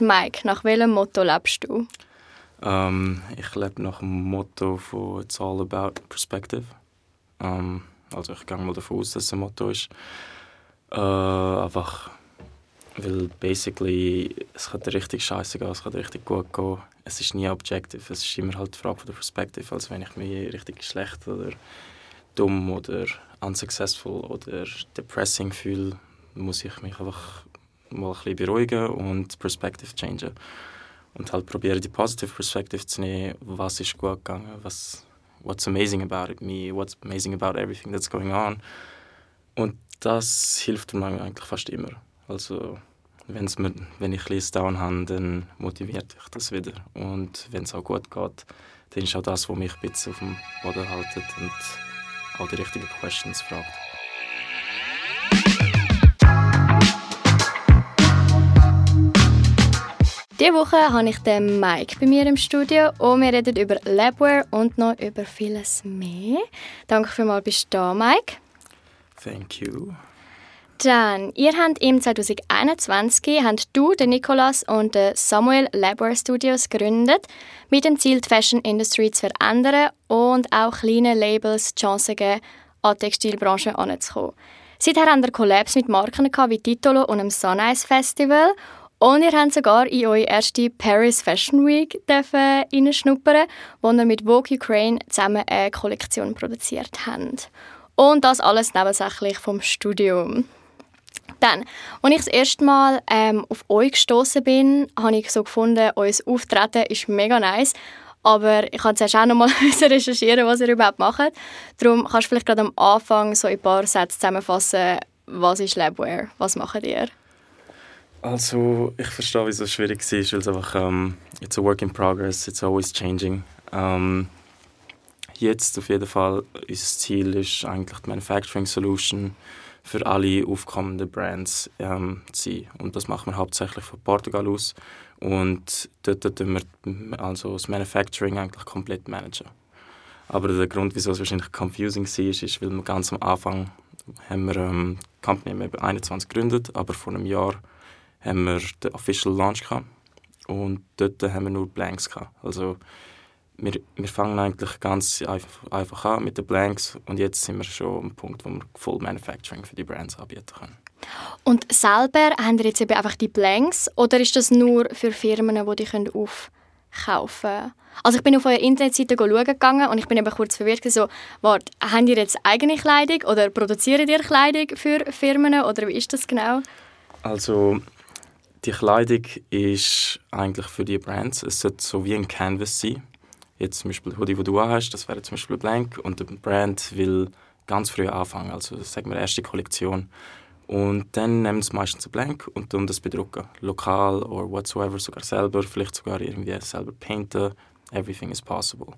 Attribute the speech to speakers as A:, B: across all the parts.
A: Mike, nach welchem Motto lebst du?
B: Um, ähm, ich lebe nach dem Motto von It's all about perspective. Um, ähm, also ich gehe mal davon aus, dass es ein Motto ist. Uh, einfach, weil basically es kann richtig scheiße gehen, es kann richtig gut gehen. Es ist nie objektiv, es ist immer halt die Frage von der Perspektive. Also wenn ich mich richtig schlecht oder dumm oder unsuccessful oder depressing fühle, muss ich mich einfach mal ein bisschen beruhigen und Perspective changen. Und halt probieren, die positive Perspective zu nehmen, was ist gut gegangen, was, what's amazing about me, what's amazing about everything that's going on. Und das hilft mir eigentlich fast immer. Also wenn's mir, wenn ich ein Down habe, dann motiviert mich das wieder. Und wenn es auch gut geht, dann ist auch das, was mich ein bisschen auf dem Boden hält und auch die richtigen Questions fragt.
A: Diese Woche habe ich den Mike bei mir im Studio und wir reden über Labware und noch über vieles mehr. Danke vielmals, bist du da, Mike.
B: Thank you.
A: Dann, ihr habt im 2021 habt du, der Nicolas und der Samuel Labware Studios gegründet, mit dem Ziel, die Fashion Industry zu verändern und auch kleinen Labels die Chance geben, an die Textilbranche anzukommen. Seither habt ihr Collabs mit Marken wie Titolo und dem Sunrise Festival und ihr habt sogar in eure erste Paris Fashion Week reinschnuppern, wo ihr mit Vogue Ukraine zusammen eine Kollektion produziert habt. Und das alles nebensächlich vom Studium. Dann, als ich das erste Mal ähm, auf euch gestoßen bin, habe ich so gefunden, euer Auftreten ist mega nice. Aber ich habe zuerst auch noch mal recherchieren, was ihr überhaupt macht. Darum kannst du vielleicht gerade am Anfang so ein paar Sätze zusammenfassen, was ist Labware, was macht ihr?
B: Also, ich verstehe, wieso es schwierig war, weil es einfach, um, ähm, it's a work in progress, it's always changing. Um, ähm, jetzt auf jeden Fall, unser Ziel ist eigentlich die Manufacturing Solution für alle aufkommenden Brands ähm, zu sein. Und das machen wir hauptsächlich von Portugal aus. Und dort tun wir also das Manufacturing eigentlich komplett managen. Aber der Grund, wieso es wahrscheinlich confusing war, ist, weil wir ganz am Anfang haben wir ähm, die Company haben 21 gegründet, aber vor einem Jahr haben wir den Official Launch gehabt und dort haben wir nur Blanks gehabt. Also wir, wir fangen eigentlich ganz einfach, an mit den Blanks und jetzt sind wir schon am Punkt, wo wir Full Manufacturing für die Brands anbieten können.
A: Und selber haben ihr jetzt eben einfach die Blanks oder ist das nur für Firmen, die die können aufkaufen können? Also ich bin auf eurer Internetseite schauen gegangen und ich bin eben kurz verwirrt so, warte, habt ihr jetzt eigene Kleidung oder produziert ihr Kleidung für Firmen oder wie ist das genau?
B: Also die Kleidung ist eigentlich für die Brands. Es sollte so wie ein Canvas sein. Jetzt zum Beispiel Hoodie, den du hast, das wäre zum Beispiel blank und der Brand will ganz früh anfangen, also sagen wir erste Kollektion. Und dann nehmen sie meistens blank und tun das bedrucken. Lokal oder whatsoever, sogar selber, vielleicht sogar irgendwie selber painten. Everything is possible.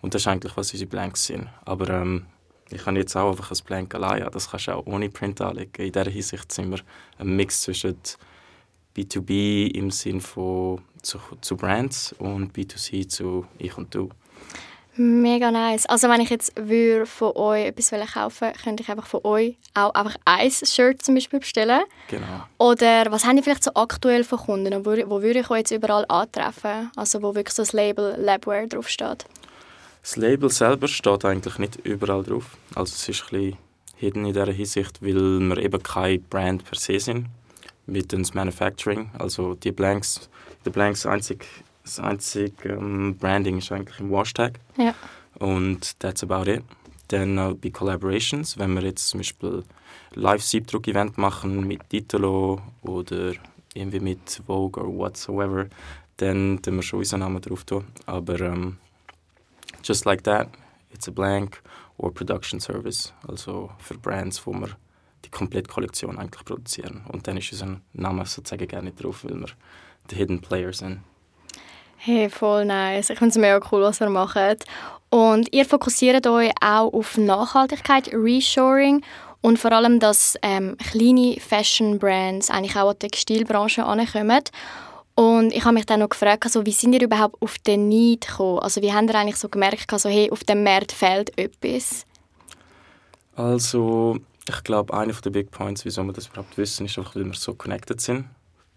B: Und das ist eigentlich, was unsere Blanks sind. Aber ähm, ich kann jetzt auch einfach ein Blank allein, das kannst du auch ohne Print anlegen. In dieser Hinsicht sind wir ein Mix zwischen B2B im Sinn von zu, zu Brands und B2C zu ich und du.
A: Mega nice. Also wenn ich jetzt würde von euch etwas kaufen würde, könnte ich einfach von euch auch einfach ein Shirt zum Beispiel bestellen.
B: Genau.
A: Oder was haben die vielleicht so aktuell von Kunden? Wo, wo würde ich euch jetzt überall antreffen? Also wo wirklich so das Label Labware draufsteht?
B: Das Label selber steht eigentlich nicht überall drauf. Also es ist ein bisschen hidden in dieser Hinsicht, weil wir eben keine Brand per se sind mit dem Manufacturing. Also die Blanks, die Blanks einzig, das einzige ähm, Branding ist eigentlich im Washtag.
A: Ja.
B: Und that's about it. Dann uh, bei Collaborations, wenn wir jetzt zum Beispiel Live-Siebdruck-Event machen mit Titolo oder irgendwie mit Vogue oder whatsoever, dann tun wir schon unseren Namen drauf tun. Aber ähm, just like that, it's a blank or production service. Also für Brands, wo wir die komplette Kollektion eigentlich produzieren. Und dann ist unser Name sozusagen gerne nicht drauf, weil wir die Hidden Player sind.
A: Hey, voll nice. Ich finde es mega cool, was ihr macht. Und ihr fokussiert euch auch auf Nachhaltigkeit, Reshoring und vor allem, dass ähm, kleine Fashion-Brands eigentlich auch an die Textilbranche ankommen. Und ich habe mich dann noch gefragt, also, wie sind ihr überhaupt auf den Need gekommen? Also wie habt ihr eigentlich so gemerkt, also, hey, auf dem Markt fehlt etwas?
B: Also ich glaube, einer der Big Points, wieso wir das überhaupt wissen, ist einfach, weil wir so connected sind.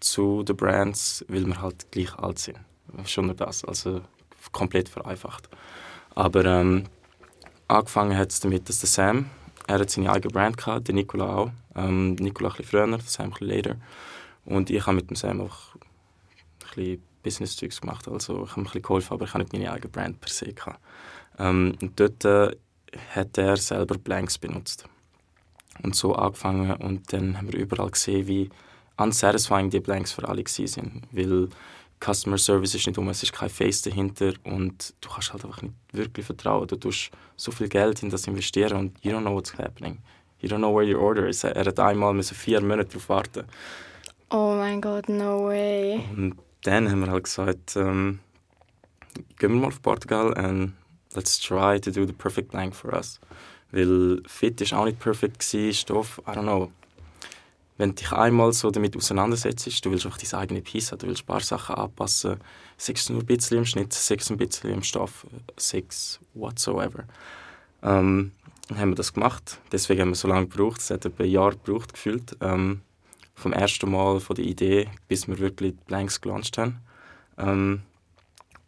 B: zu den Brands, weil wir halt gleich alt sind. Schon nur das, also komplett vereinfacht. Aber ähm, angefangen hat es damit, dass der Sam, er hat seine eigene Brand gehabt, der Nicola auch. Ähm, Nicola ein bisschen früher, der Sam ein bisschen later. Und ich habe mit dem Sam auch ein bisschen Business-Zeugs gemacht. Also ich habe ein bisschen geholfen, aber ich habe nicht meine eigene Brand per se gehabt. Ähm, und dort äh, hat er selber Blanks benutzt. Und so angefangen und dann haben wir überall gesehen, wie unsatisfying die Blanks für alle waren. Weil Customer Service ist nicht um, es ist kein Face dahinter und du kannst halt einfach nicht wirklich vertrauen. Du tust so viel Geld in das investieren und you don't know what's happening. You don't know where your order is. Er hat einmal müssen vier Monate darauf warten.
A: Oh mein Gott, no way.
B: Und dann haben wir halt gesagt, ähm, gehen wir mal auf Portugal und let's try to do the perfect blank for us. Weil Fit ist auch nicht perfekt gewesen, Stoff, I don't know. Wenn du dich einmal so damit auseinandersetzt, du willst einfach deine eigene Piece haben, du willst ein paar Sachen anpassen, sechs nur ein bisschen im Schnitt, sechs ein bisschen im Stoff, sechs whatsoever. Ähm, dann haben wir das gemacht. Deswegen haben wir so lange gebraucht. Es hat etwa ein Jahr gebraucht, gefühlt. Ähm, vom ersten Mal von der Idee, bis wir wirklich die Blanks gelauncht haben. Ähm,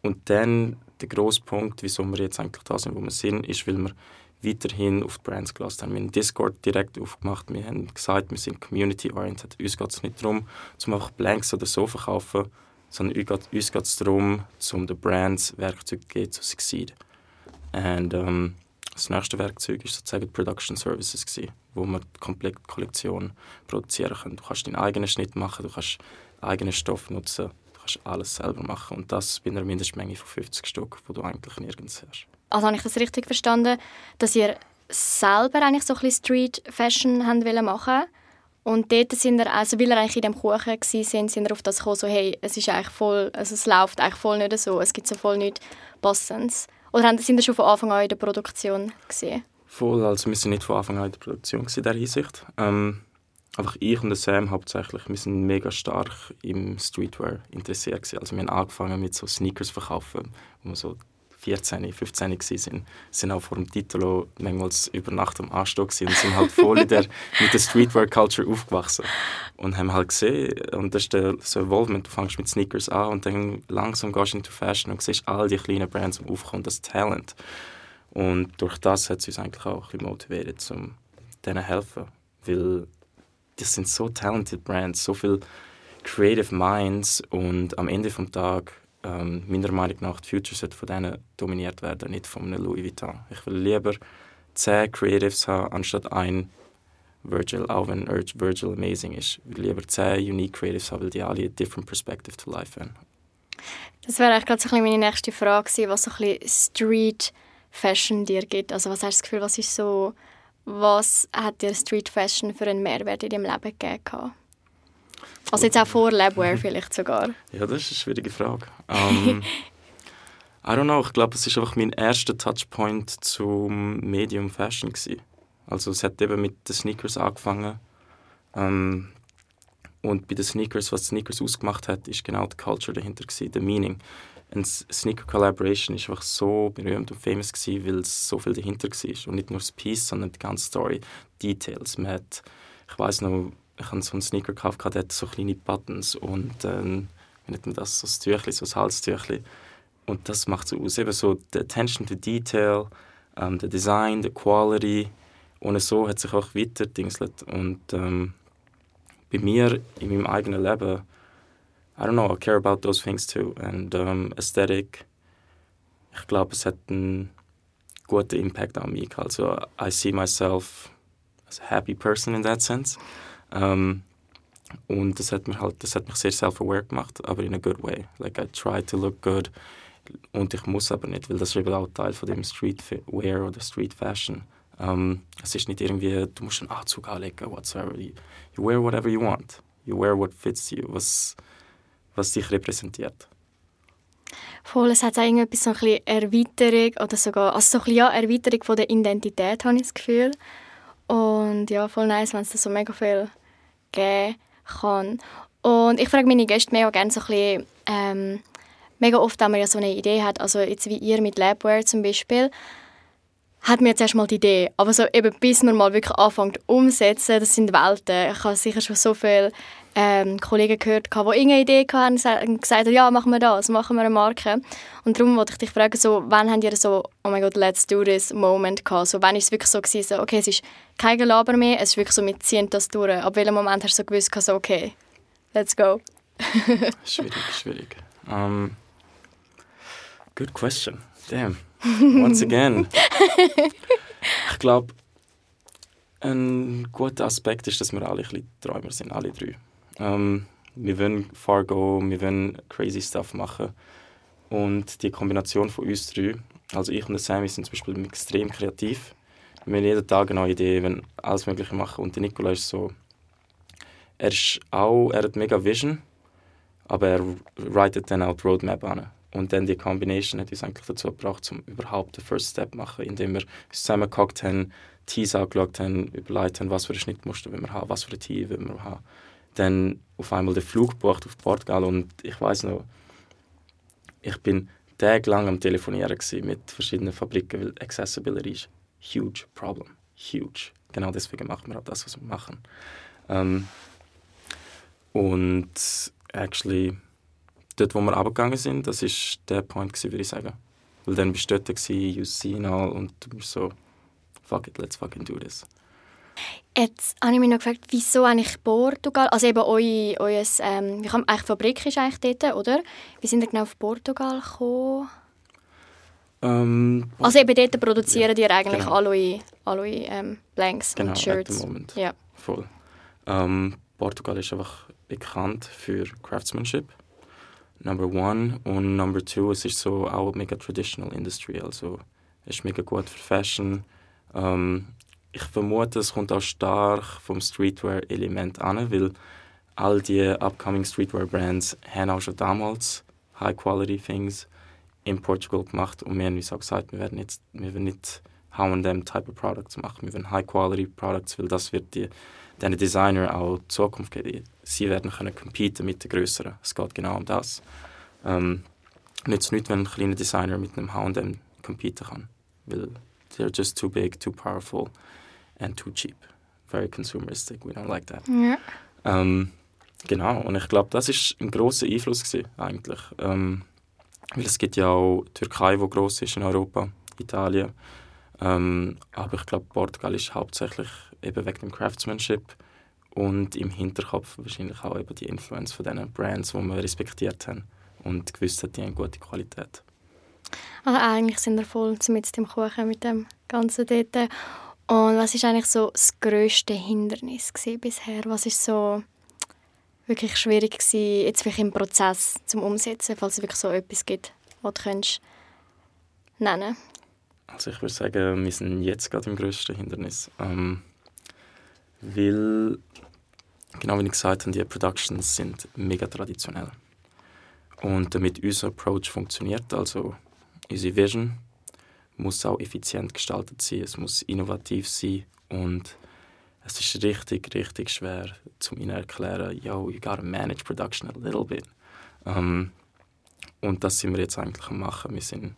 B: und dann der grosse Punkt, wieso wir jetzt eigentlich da sind, wo wir sind, ist, weil wir weiterhin auf die Brands gelassen. Wir haben Discord direkt aufgemacht, wir haben gesagt, wir sind community-oriented. Uns geht es nicht darum, zum einfach Blanks oder so verkaufen, sondern uns geht es darum, um den Brands Werkzeuge zu geben, zu succeed. Und ähm, das nächste Werkzeug war sozusagen Production Services, gewesen, wo wir die komplette Kollektion produzieren können. Du kannst deinen eigenen Schnitt machen, du kannst eigenen Stoff nutzen, du kannst alles selber machen. Und das bei einer Mindestmenge von 50 Stück, die du eigentlich nirgends hast.
A: Also habe ich das richtig verstanden, dass ihr selber eigentlich so ein bisschen Street Fashion haben wollen machen und dort sind wir, also weil wir eigentlich in dem Kuchen waren, sind, wir auf das gekommen, so hey, es ist eigentlich voll, also es läuft eigentlich voll nicht so, es gibt so voll nichts Passendes. Oder sind Sie schon von Anfang an in der Produktion gesehen?
B: Voll, also wir sind nicht von Anfang an in der Produktion in dieser Hinsicht. Ähm, einfach ich und der Sam hauptsächlich, wir sind mega stark im Streetwear interessiert gewesen. Also wir haben angefangen mit so Sneakers verkaufen, wo wir so 14, 15 waren, sind auch vor dem Titel manchmal über Nacht am Anstock und sind halt voll der, mit der Streetwear-Culture aufgewachsen. Und haben halt gesehen, und das ist der, so Evolvement, du fängst mit Sneakers an und dann langsam gehst du into Fashion und siehst all die kleinen Brands aufkommen, das Talent. Und durch das hat es uns eigentlich auch ein bisschen motiviert, um denen helfen. Weil das sind so talented Brands, so viele creative minds und am Ende des Tages ähm, meiner Meinung nach, die Future sollte von denen dominiert werden, nicht von einem Louis Vuitton. Ich will lieber zehn Creatives haben, anstatt ein Virgil, auch wenn Virgil amazing ist. Ich will lieber zehn Unique Creatives haben, weil die alle eine different perspective to life haben.
A: Das wäre eigentlich so meine nächste Frage gewesen, was so ein Street Fashion dir gibt. Also was hast du das Gefühl, was ist so, was hat dir Street Fashion für einen Mehrwert in deinem Leben gegeben? Also jetzt auch vor Labware vielleicht sogar.
B: Ja, das ist eine schwierige Frage. Um, I don't know, ich glaube, es war einfach mein erster Touchpoint zum Medium Fashion. Gewesen. Also es hat eben mit den Sneakers angefangen. Um, und bei den Sneakers, was Sneakers ausgemacht hat, ist genau die Culture dahinter, gewesen, der Meaning. Eine Sneaker Collaboration ist einfach so berühmt und famous gewesen, weil es so viel dahinter war. Und nicht nur das Piece, sondern die ganze Story, Details. Man hat, ich weiß noch, ich habe so einen Sneaker gekauft, der hat so kleine Buttons und ähm, wie nennt man das, so ein Tüchli, so ein Halstüchli. Und das macht so aus, eben so die Attention to Detail, ähm, der Design, die Quality. Und so hat sich auch weiter. Und ähm, bei mir, in meinem eigenen Leben, I don't know, I care about those things too. And um, Aesthetic, ich glaube, es hat einen guten Impact auf mich. Also, I see myself as a happy person in that sense. Um, und das hat, mir halt, das hat mich sehr self-aware gemacht, aber in a good way. Like I try to look good und ich muss aber nicht, weil das ist auch Teil von dem Streetwear oder Street Fashion. Um, es ist nicht irgendwie, du musst einen Anzug anlegen, whatsoever. You, you wear whatever you want. You wear what fits you, was, was dich repräsentiert.
A: Voll, es hat auch irgendwie so ein bisschen Erweiterung oder sogar, also so ein bisschen, ja, Erweiterung von der Identität, habe ich das Gefühl. Und ja, voll nice, wenn es da so mega viel geben kann. Und ich frage meine Gäste mega gerne so ein bisschen, ähm, mega oft, wenn man ja so eine Idee hat, also jetzt wie ihr mit Labware zum Beispiel, hat mir jetzt erstmal die Idee, aber so eben bis man mal wirklich anfängt umsetzen, das sind Welten. Ich habe sicher schon so viele ähm, Kollegen gehört, die irgendeine Idee hatten und gesagt haben, ja, machen wir das, machen wir eine Marke. Und darum wollte ich dich fragen, so, wann habt ihr so, oh mein Gott, let's do this Moment gehabt? So, wann ist es wirklich so gewesen, so, okay, es ist kein Gelaber mehr, es ist wirklich so, wir ziehen das durch. Ab welchem Moment hast du so gewusst, so, okay, let's go?
B: schwierig, schwierig. Um, good question. Damn. Once again. ich glaube, ein guter Aspekt ist, dass wir alle ein bisschen Träumer sind, alle drei. Ähm, wir wollen far go, wir wollen crazy stuff machen. Und die Kombination von uns drei, also ich und der Sammy, sind zum Beispiel extrem kreativ. Wir haben jeden Tag neue Idee, wenn alles Mögliche machen. Und der Nikola ist so, er ist auch, er hat mega Vision, aber er writet dann auch die Roadmap an. Und dann die Combination hat uns eigentlich dazu gebracht, um überhaupt den First Step zu machen, indem wir uns zusammen gehockt haben, Tees angeschaut haben, überlegt haben, was für ein Schnittmuster wir haben, was für ein Tee wir haben. Dann auf einmal den Flug gebucht auf Portugal und ich weiß noch, ich bin tagelang am Telefonieren mit verschiedenen Fabriken, weil Accessibility ist huge problem, huge. Genau deswegen machen wir auch das, was wir machen. Ähm, und actually dort, wo wir runtergegangen sind, das war der gewesen, würde ich sagen. Weil dann bist du dort, gewesen, UC und all, und du bist so, fuck it, let's fucking do this.
A: Jetzt habe ich mich noch gefragt, wieso eigentlich Portugal? Also eben eu, euer, ähm, wie kam, eigentlich Fabrik ist eigentlich dort, oder? Wie sind ihr genau auf Portugal gekommen?
B: Ähm,
A: also eben dort produzieren ja, ihr eigentlich genau. alle eure ähm, Blanks
B: genau,
A: und Shirts.
B: Genau, Moment.
A: Ja.
B: Voll. Ähm, Portugal ist einfach bekannt für Craftsmanship number one. Und number two, es ist so auch mega traditional industry. Also es ist mega gut für Fashion. Ähm, ich vermute, es kommt auch stark vom Streetwear-Element an, weil all die upcoming Streetwear-Brands haben auch schon damals High-Quality-Things in Portugal gemacht und wir haben uns auch gesagt, wir werden, jetzt, wir werden nicht H&M Type of Products machen, wir werden High-Quality Products, weil das wird die, den Designer auch Zukunft geben sie werden können competen mit den Größeren. Es geht genau um das. Ähm, nützt nicht, wenn ein kleiner Designer mit einem H&M competen kann, weil they're just too big, too powerful and too cheap. Very consumeristic. We don't like that.
A: Ja.
B: Ähm, genau. Und ich glaube, das ist ein großer Einfluss gewesen, eigentlich, ähm, weil es gibt ja auch Türkei, wo groß ist in Europa, Italien. Ähm, aber ich glaube, Portugal ist hauptsächlich eben wegen dem Craftsmanship und im Hinterkopf wahrscheinlich auch eben die Influence von diesen Brands, die wir respektiert haben und gewusst hat, die haben gute Qualität.
A: Also eigentlich sind wir voll mit dem Kuchen mit dem ganzen dort. Und was ist eigentlich so das grösste Hindernis bisher? Was ist so wirklich schwierig gewesen, jetzt vielleicht im Prozess zum Umsetzen, falls es wirklich so etwas gibt, was du könntest nennen
B: Also ich würde sagen, wir sind jetzt gerade im grössten Hindernis. Ähm, weil genau wie ich gesagt habe, die Productions sind mega traditionell. Und damit unser Approach funktioniert, also unsere Vision, muss auch effizient gestaltet sein, es muss innovativ sein und es ist richtig, richtig schwer, zum ihnen erklären, yo, you gotta manage production a little bit. Ähm, und das sind wir jetzt eigentlich am machen. Wir sind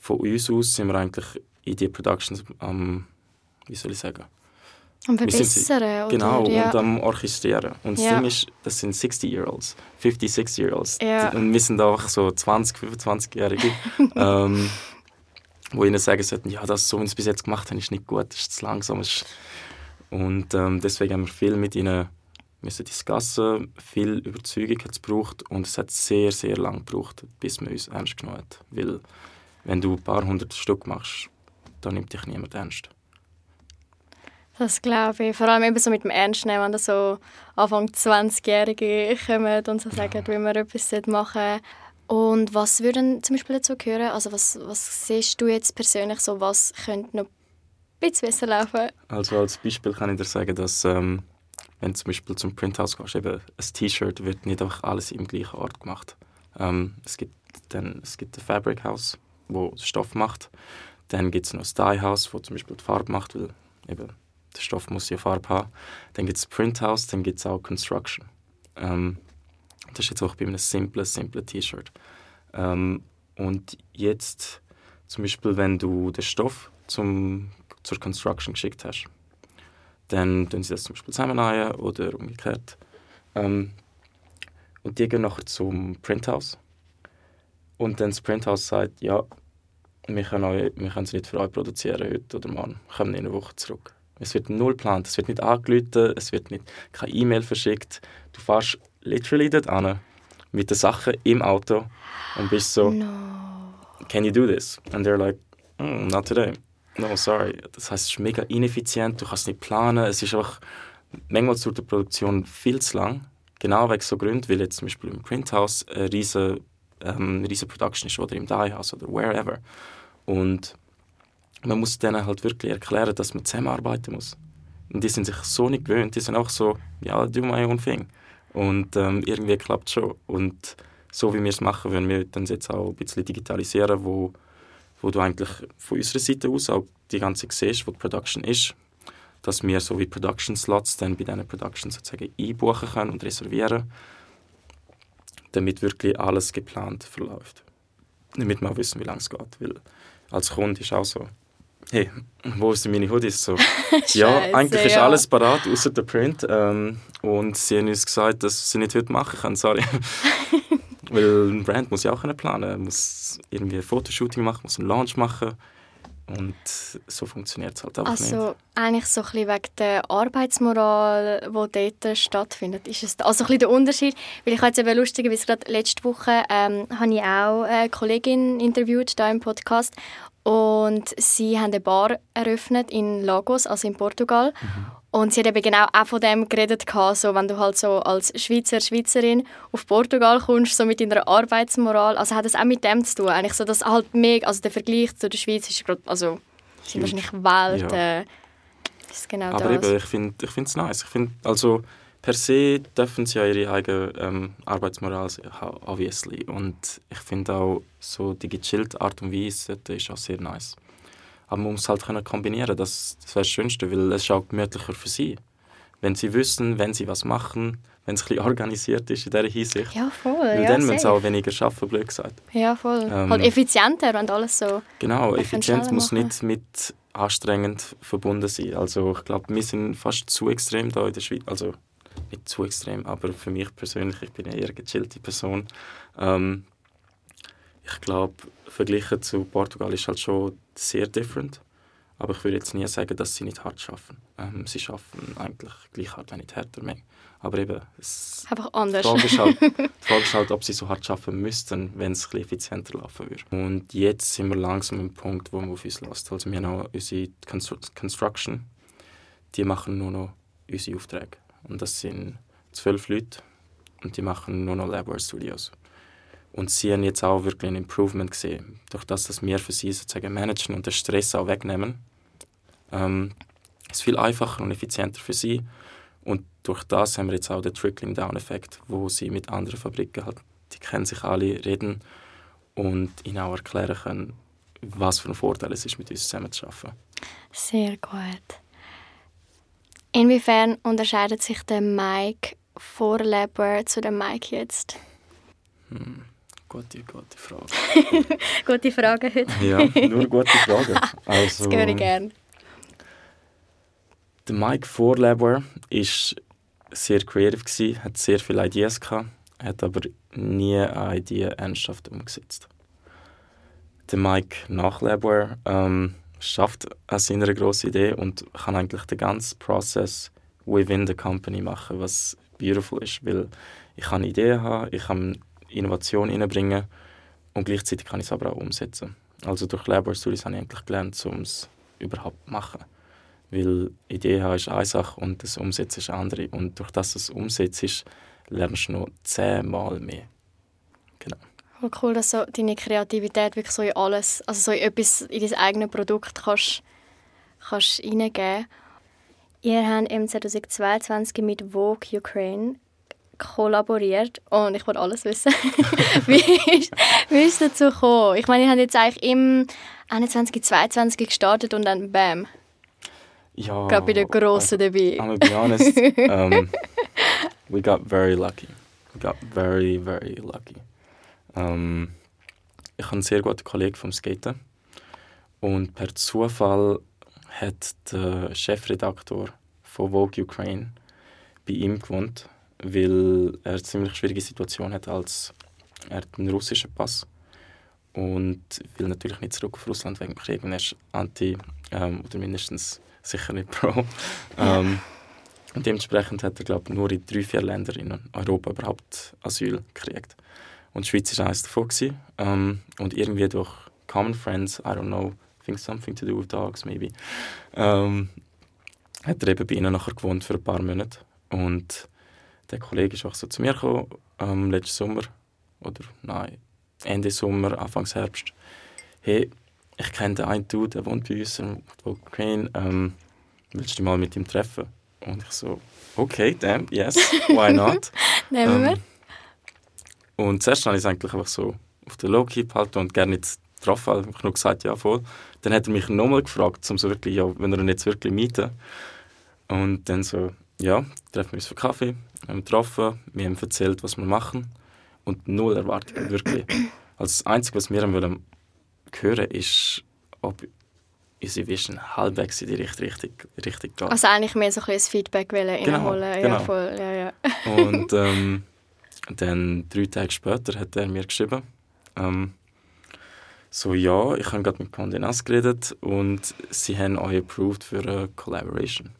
B: von uns aus sind wir eigentlich in die Productions am, wie soll ich sagen,
A: am Verbessern,
B: Genau,
A: oder? Ja.
B: und am Orchestrieren. Und das ja. Ding ist, das sind 60-Year-Olds, 56-Year-Olds.
A: Ja.
B: Und wir sind einfach so 20, 25-Jährige, ähm, wo ihnen sagen sollten, ja, das, so wie sie es bis jetzt gemacht haben, ist nicht gut, ist zu langsam. Ist und ähm, deswegen haben wir viel mit ihnen müssen discussen, viel Überzeugung hat es gebraucht und es hat sehr, sehr lange gebraucht, bis man uns ernst genommen hat. Weil wenn du ein paar hundert Stück machst, dann nimmt dich niemand ernst.
A: Das glaube ich. Vor allem eben so mit dem Ernst nehmen, wenn da so Anfang 20-Jährige kommen und so sagen, wie man etwas machen Und was würde zum Beispiel dazu gehören? Also was, was siehst du jetzt persönlich so, was könnte noch ein bisschen besser laufen?
B: Also als Beispiel kann ich dir sagen, dass ähm, wenn du zum Beispiel zum Printhouse gehst, eben ein T-Shirt wird nicht einfach alles im gleichen Ort gemacht. Ähm, es gibt dann es gibt ein Fabric House, wo Stoff macht. Dann gibt es noch das Dye House, wo zum Beispiel die Farbe macht, weil eben der Stoff muss ja Farbe haben. Dann gibt es Printhouse, dann gibt es auch Construction. Ähm, das ist jetzt auch bei einem simplen, simplen T-Shirt. Ähm, und jetzt zum Beispiel, wenn du den Stoff zum, zur Construction geschickt hast, dann tun sie das zum Beispiel zusammenleihen oder umgekehrt. Ähm, und die gehen nachher zum Printhouse. Und dann das Printhouse sagt, ja, wir können, es nicht für euch produzieren heute oder morgen. Wir kommen in einer Woche zurück. Es wird null geplant, es wird nicht angerufen, es wird nicht, keine E-Mail verschickt. Du fährst literally dort an mit den Sachen im Auto und bist so,
A: No.
B: can you do this? And they're like, mm, not today. No, sorry. Das heißt, es ist mega ineffizient, du kannst nicht planen. Es ist einfach manchmal zur Produktion viel zu lang. Genau wegen so Gründen, weil jetzt zum Beispiel im Printhouse eine riesen, ähm, riesen Production ist oder im Diehouse oder wherever. Und man muss denen halt wirklich erklären, dass man zusammenarbeiten muss. Und die sind sich so nicht gewöhnt, die sind auch so, ja, do my own thing. Und ähm, irgendwie klappt es schon. Und so wie wir es machen, würden wir dann jetzt auch ein bisschen digitalisieren, wo, wo du eigentlich von unserer Seite aus auch die ganze siehst, wo die Production ist, dass wir so wie Production Slots dann bei diesen Productions sozusagen einbuchen können und reservieren, damit wirklich alles geplant verläuft. Damit wir auch wissen, wie lange es geht. Weil als Kunde ist auch so, hey, wo sind meine Hoodies? So, ja,
A: Scheisse,
B: eigentlich ist
A: ja.
B: alles parat, außer der Print. Ähm, und sie haben uns gesagt, dass sie nicht heute machen können, sorry. Weil ein Brand muss ja auch planen, muss irgendwie ein Fotoshooting machen, muss einen Launch machen. Und so funktioniert es halt einfach nicht.
A: Also eigentlich so ein bisschen wegen der Arbeitsmoral, die dort stattfindet, ist es also ein bisschen der Unterschied. Weil ich habe jetzt eben lustigerweise gerade letzte Woche ähm, habe ich auch eine Kollegin interviewt da im Podcast und sie haben eine Bar eröffnet in Lagos, also in Portugal. Und sie hat eben genau auch von dem geredet, so, wenn du halt so als Schweizer, Schweizerin auf Portugal kommst, so mit deiner Arbeitsmoral, also hat es auch mit dem zu tun, eigentlich so, dass halt mega, also der Vergleich zu der Schweiz ist gerade, also sind wahrscheinlich Welt,
B: Ja.
A: äh, ist genau
B: Aber
A: das.
B: eben, ich finde ich es nice. Ich find, also per se dürfen sie ja ihre eigene ähm, Arbeitsmoral haben, obviously. Und ich finde auch so die gechillte Art und Weise ist auch sehr nice. Aber man muss halt können kombinieren, das, das wäre das Schönste, weil es ist auch gemütlicher für sie. Wenn sie wissen, wenn sie was machen, wenn es ein bisschen organisiert ist in dieser Hinsicht.
A: Ja, voll.
B: weil
A: ja,
B: dann müssen sie auch weniger arbeiten, blöd gesagt.
A: Ja, voll.
B: Ähm,
A: halt effizienter und alles so.
B: Genau,
A: schneller
B: muss
A: machen.
B: nicht mit anstrengend verbunden sein. Also ich glaube, wir sind fast zu extrem da in der Schweiz. Also nicht zu extrem, aber für mich persönlich, ich bin eher eine gechillte Person. Ähm, ich glaube, verglichen zu Portugal ist halt schon sehr different. Aber ich würde jetzt nie sagen, dass sie nicht hart arbeiten. Ähm, sie arbeiten eigentlich gleich hart, wenn nicht härter. mehr. Aber eben, es,
A: Einfach
B: die
A: anders.
B: Frage, ist halt, die Frage ist halt, ob sie so hart arbeiten müssten, wenn es ein effizienter laufen würde. Und jetzt sind wir langsam am Punkt, wo man auf uns lässt. Also wir haben auch unsere Constru- Construction, die machen nur noch unsere Aufträge. Und das sind zwölf Leute und die machen nur noch Labware Studios. Und sie haben jetzt auch wirklich ein Improvement gesehen. Durch das, dass wir für sie sozusagen managen und den Stress auch wegnehmen, ähm, ist viel einfacher und effizienter für sie. Und durch das haben wir jetzt auch den Trickling-Down-Effekt, wo sie mit anderen Fabriken halt, die kennen sich alle, reden und ihnen auch erklären können, was für ein Vorteil es ist, mit uns zusammenzuarbeiten.
A: Sehr gut. Inwiefern unterscheidet sich der Mike vor Labware zu dem Mike jetzt?
B: Hm, gute, gute Frage.
A: Gute Frage heute.
B: Ja, nur gute Frage. Also,
A: Das höre ich gerne.
B: Der Mike vor Labware ist sehr creative gsi, hat sehr viele Ideen gehabt, hat aber nie eine Idee ernsthaft umgesetzt. Der Mike nach Labware ähm, schafft an seiner grossen Idee und kann eigentlich den ganzen Prozess within the company machen, was beautiful ist, weil ich kann Ideen haben, ich kann Innovation reinbringen und gleichzeitig kann ich es aber auch umsetzen. Also durch Labware Studies habe ich eigentlich gelernt, um es überhaupt zu machen. Weil Idee haben ist eine Sache und das Umsetzen ist eine andere. Und durch das du es umsetzt, lernst du noch zehnmal mehr. Genau.
A: Voll cool, dass so deine Kreativität wirklich so in alles, also so in etwas, in dein eigenes Produkt kannst, kannst reingeben. Ihr habt im 2022 mit Vogue Ukraine kollaboriert und ich wollte alles wissen. wie, ist, wie ist es dazu gekommen? Ich meine, ihr habt jetzt eigentlich im 21, 22 gestartet und dann bam,
B: Ja,
A: gerade bei den Grossen dabei.
B: I'm gonna be honest, um, we got very lucky. We got very, very lucky. Um, ich habe einen sehr guten Kollegen vom Skaten und per Zufall hat der Chefredaktor von Vogue Ukraine bei ihm gewohnt weil er eine ziemlich schwierige Situation hat als er hat einen russischen Pass und will natürlich nicht zurück auf Russland wegen dem Krieg und er ist anti ähm, oder mindestens sicher nicht pro. Ähm, und dementsprechend hat er glaube nur in drei vier Ländern in Europa überhaupt Asyl gekriegt und die Schweiz war eines davon gewesen. Ähm, und irgendwie durch Common Friends I don't know I think something to do with dogs maybe ähm, hat er eben bei ihnen nachher gewohnt für ein paar Monate und der Kollege ist auch so zu mir gekommen, ähm, letzten Sommer oder nein, Ende Sommer, Anfang Herbst. Hey, ich kenne den einen Dude, der wohnt bei uns in Ukraine, ähm, willst du dich mal mit ihm treffen? Und ich so, okay, damn, yes, why not?
A: Nehmen wir.
B: Ähm, und zuerst habe ich es eigentlich einfach so auf der Low-Key behalten und gerne nicht getroffen, habe ich nur gesagt, ja, voll. Dann hat er mich nochmal gefragt, um so wirklich, ja, wenn er ihn jetzt wirklich mieten. Und dann so, ja, treffen wir uns für Kaffee, haben wir getroffen, wir haben erzählt, was wir machen und null Erwartungen, wirklich. Also das Einzige, was wir wollen hören, ist, ob unsere Vision halbwegs in die richtige Richtung, Richtung geht.
A: Also eigentlich mehr so ein bisschen Feedback wollen
B: Genau,
A: reinholen. Ja,
B: genau.
A: voll, ja, ja.
B: Und ähm, dann drei Tage später hat er mir geschrieben, ähm, so ja, ich habe gerade mit Condé Nast geredet und sie haben euch approved für eine Collaboration.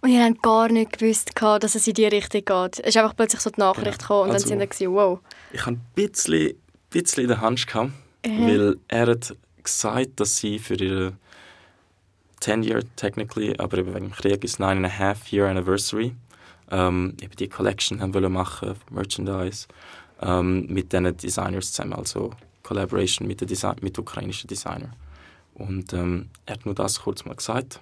A: Und ihr habt gar nicht gewusst, dass es in die Richtung geht. Es ist einfach plötzlich so die Nachricht
B: Genau.
A: gekommen und
B: Also-
A: dann sind sie wow.
B: Ich habe ein bisschen, bisschen in der Hand gehabt, weil er hat gesagt, dass sie für ihre 10 Year technically, aber eben wegen dem Krieg ist 9 and a half Year Anniversary, ähm, eben die Collection haben wollen machen, Merchandise, ähm, mit diesen Designers zusammen, also Collaboration mit, den Desi mit ukrainischen Designern. Und ähm, er hat nur das kurz mal gesagt.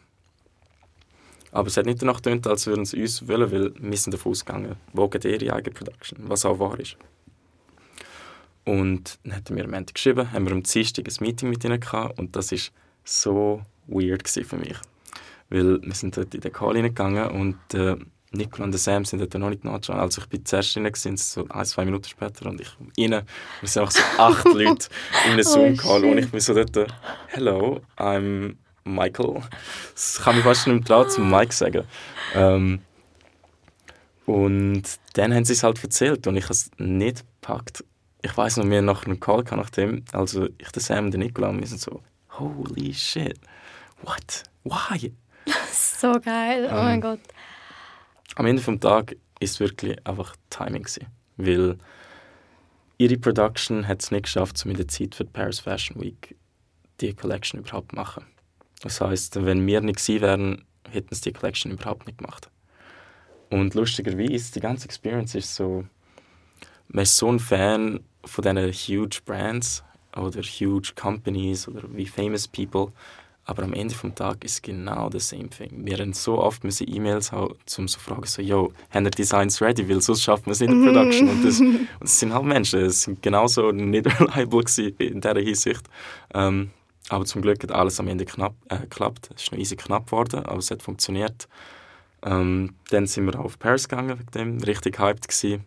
B: Aber es hat nicht danach getönt, als würden sie uns wollen, weil wir sind davon ausgegangen, wogen ihre eigene Production, was auch wahr ist. Und dann hat er mir am Ende geschrieben, haben wir am Dienstag ein Meeting mit ihnen gehabt und das ist so weird für mich. Weil wir sind dort in den Call reingegangen und äh, Nicola und der Sam sind dort noch nicht nachgeschaut. Also ich bin zuerst rein, sind so ein, zwei Minuten später und ich rein. Wir sind einfach so acht Leute in einem
A: Oh,
B: Zoom-Call und
A: shit.
B: ich bin so dort, «Hello, I'm Michael». Das kann mich fast nicht mehr trauen, zum Mike sagen. Ähm, und dann haben sie es halt erzählt und ich habe es nicht gepackt. Ich weiß noch, wir nachher einen Call gehabt nach dem, also ich, der Sam und der Nicola, und wir sind so, holy shit, what, why?
A: So geil, oh mein
B: Ähm,
A: Gott.
B: Am Ende des Tages ist es wirklich einfach Timing gewesen, weil ihre Production hat es nicht geschafft, um in der Zeit für die Paris Fashion Week die Collection überhaupt zu machen. Das heißt, wenn wir nicht gewesen wären, hätten sie die Collection überhaupt nicht gemacht. Und lustigerweise, die ganze Experience ist so, man ist so ein Fan von diesen huge Brands oder huge Companies oder wie famous people, aber am Ende vom Tag ist genau the same thing. Wir haben so oft müssen E-Mails haben, um zu fragen, so, yo, haben ihr Designs ready? Weil sonst schaffen wir es nicht in der Production. und, das, und es sind halt Menschen, es sind genauso nicht reliable in dieser Hinsicht. Ähm, aber zum Glück hat alles am Ende knapp, äh, geklappt. Es ist noch easy knapp geworden, aber es hat funktioniert. Ähm, dann sind wir auf Paris gegangen, wegen dem, richtig hyped gewesen.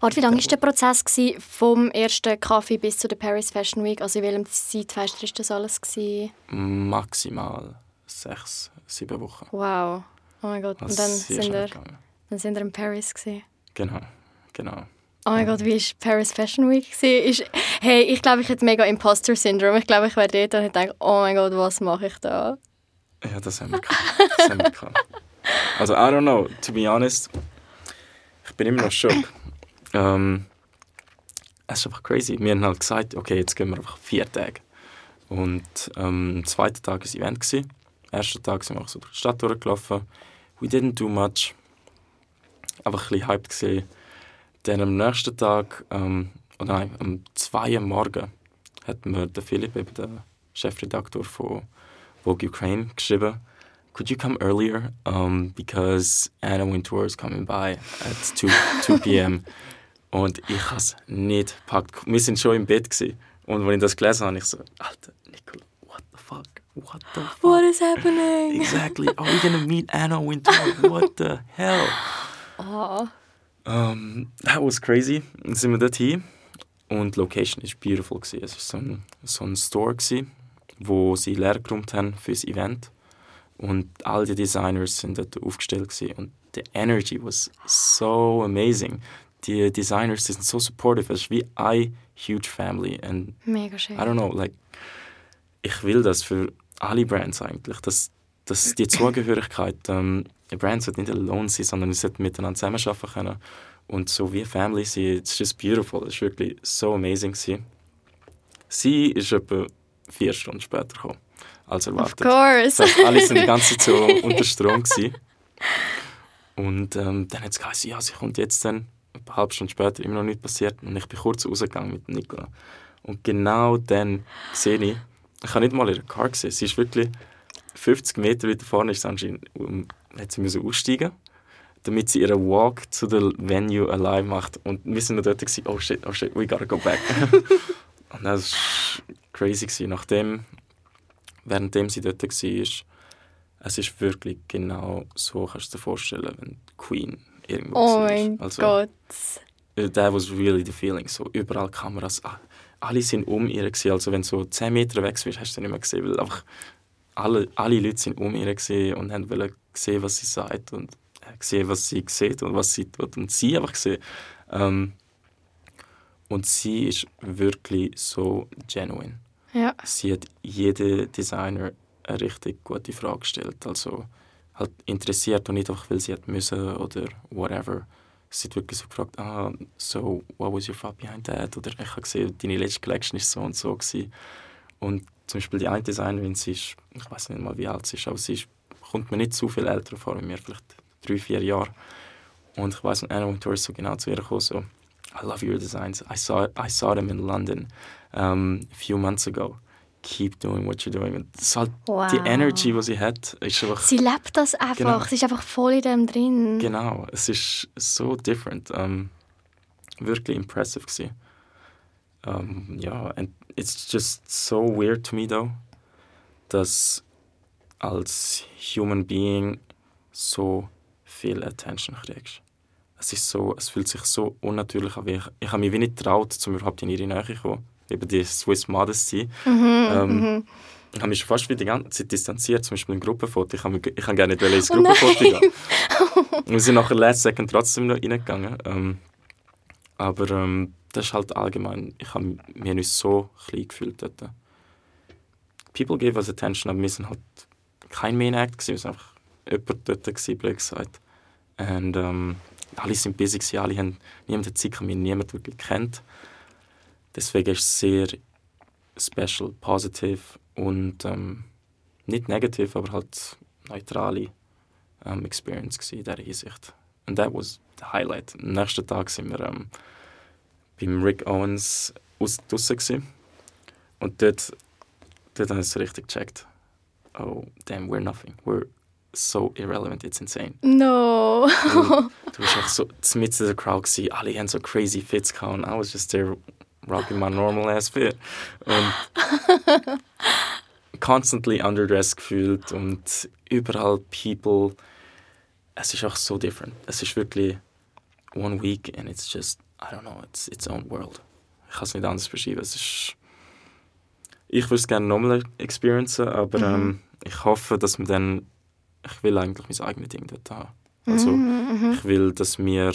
A: Warte, wie lange war der Prozess gewesen, vom ersten Kaffee bis zu der Paris Fashion Week? Also in welchem Zeitfenster war das alles? Gewesen?
B: Maximal sechs, sieben Wochen.
A: Wow, oh mein Gott. Und dann sind, wir, dann sind wir in Paris. Gewesen.
B: Genau, genau.
A: Oh mein Gott, wie war Paris Fashion Week? Ist, hey, ich glaube, ich hätte mega Imposter-Syndrom. Ich glaube, ich wäre dort und hätte gedacht, oh mein Gott, was mache ich da?
B: Ja, das haben wir gehabt. Das haben wir gehabt. Also, I don't know, to be honest, ich bin immer noch schock. Ähm, es ist einfach crazy. Wir haben halt gesagt, okay, jetzt gehen wir einfach vier Tage. Und ähm, am zweiten Tag war das Event. Gewesen. Am ersten Tag sind wir auch so durch die Stadt durchgelaufen. We didn't do much. Einfach ein bisschen hyped gesehen. Dann am nächsten Tag, ähm, oder nein, am 2 Uhr morgen, hat mir der Philipp, eben der Chefredaktor von Vogue Ukraine, geschrieben, could you come earlier? Um, because Anna Wintour is coming by at 2, 2 p.m. Und ich habe es nicht gepackt. Wir sind schon im Bett. Gewesen. Und als ich das gelesen habe, ich so, Alter, Nicola, what the fuck? What the fuck?
A: What is happening?
B: Exactly. Are we gonna meet Anna Wintour? What the hell?
A: Oh.
B: Um, that was crazy. Dann sind wir dort hin und die Location war beautiful. Gewesen. Es war so ein, so ein Store, gewesen, wo sie leer geräumt haben für das Event. Und all die Designers sind dort aufgestellt gewesen. und the energy was so amazing. Die Designers die sind so supportive. Es ist wie eine huge family. And
A: Mega schön.
B: I don't know, like, ich will das für alle Brands eigentlich, dass, dass die Zugehörigkeit, ähm, die Brands sollte nicht alone sein, sondern sie sollten miteinander zusammenarbeiten können und so wie Family sein. It's just beautiful. Es war wirklich so amazing. Gewesen. Sie ist etwa vier Stunden später gekommen, als erwartet.
A: Of course.
B: Das heißt, alle sind die ganze Zeit so unter Strom gewesen. Und ähm, dann hat es geheißen, ja, sie kommt jetzt dann, eine halbe Stunde später, immer noch nichts passiert. Und ich bin kurz rausgegangen mit Nicola. Und genau dann sehe ich, ich habe nicht mal ihre Car gesehen, sie ist wirklich 50 Meter weiter vorne, ist anscheinend, um, hat sie müssen aussteigen damit sie ihren Walk zu der Venue allein macht. Und wir sind dort gewesen, oh shit, oh shit, we gotta go back. und das war crazy. Gewesen. Nachdem, währenddem sie dort war, es ist wirklich genau so, kannst du dir vorstellen, wenn Queen irgendwo
A: Oh mein
B: Also,
A: Gott.
B: That was really the feeling. So, überall Kameras, alle sind um ihr gewesen. Also wenn du so 10 Meter weg bist, hast du nicht mehr gesehen, weil einfach alle, alle Leute sind um ihr gewesen und haben sehen, was sie sagt und äh, gesehen, was sie sieht und was sie tut und sie einfach gesehen. Ähm, und sie ist wirklich so genuine.
A: Ja.
B: Sie hat jede Designer eine richtig gute Frage gestellt. Also halt interessiert und nicht einfach, weil sie hat müssen oder whatever. Sie hat wirklich so gefragt, ah, so, what was your thought behind that? Oder ich habe gesehen, deine letzte Collection ist so und so gewesen. Und zum Beispiel die eine Designerin, sie ist, ich weiß nicht mal, wie alt sie ist, aber sie ist, kommt mir nicht so viel älter vor als mir, vielleicht drei, vier Jahre. Und ich weiß, Anna Wintour ist so genau zu ihr gekommen, so, I love your designs. I saw, I saw them in London um, a few months ago. Keep doing what you're doing. Und das ist halt
A: Wow.
B: die Energy, die sie hat, ist einfach...
A: Sie lebt das einfach.
B: Genau.
A: Sie ist einfach voll in dem drin.
B: Genau, es ist so different. Um, wirklich impressive gewesen. Um, ja, and it's just so weird to me though, dass als human being so viel Attention kriegst. Es ist so, es fühlt sich so unnatürlich an. Ich, ich habe mich wie nicht getraut, um überhaupt in ihre Nähe zu kommen. Eben die Swiss Modesty. ähm, Ich habe mich fast wie die ganze Zeit distanziert, zum Beispiel im Gruppenfoto. Ich habe, ich habe gerne nicht ins
A: Oh
B: Gruppenfoto gehen. Und wir sind nachher last second trotzdem noch reingegangen. Ähm, aber ähm, das ist halt allgemein, ich habe mich nicht so klein gefühlt dort. People gave us attention, aber wir sind halt kein Main Act gewesen, wir sind einfach jemand dort gewesen, blöd gesagt. Und ähm, alle sind busy gewesen, alle haben, niemand hat Zeit, niemand wirklich kennt. Deswegen ist es sehr special, positive und ähm, nicht negativ, aber halt neutrale ähm, Experience in dieser Hinsicht. Und that was the highlight. Am nächsten Tag sind wir ähm, beim Rick Owens aus draussen und dort, dort habe ich es richtig gecheckt. Oh, damn, we're nothing. We're so irrelevant, it's insane.
A: No.
B: Du warst einfach so mitten in der Crowd gewesen, alle haben so crazy Fits gehabt und I was just there rocking my normal ass fit. Und constantly underdressed gefühlt und überall people. Es ist auch so different. Es ist wirklich one week and it's just, I don't know, it's its own world. Ich kann es nicht anders beschreiben. Es ist, ich würde es gerne nochmal experiencen, aber ähm, ich hoffe, dass wir dann, ich will eigentlich mein eigenes Ding dort haben. Also ich will, dass wir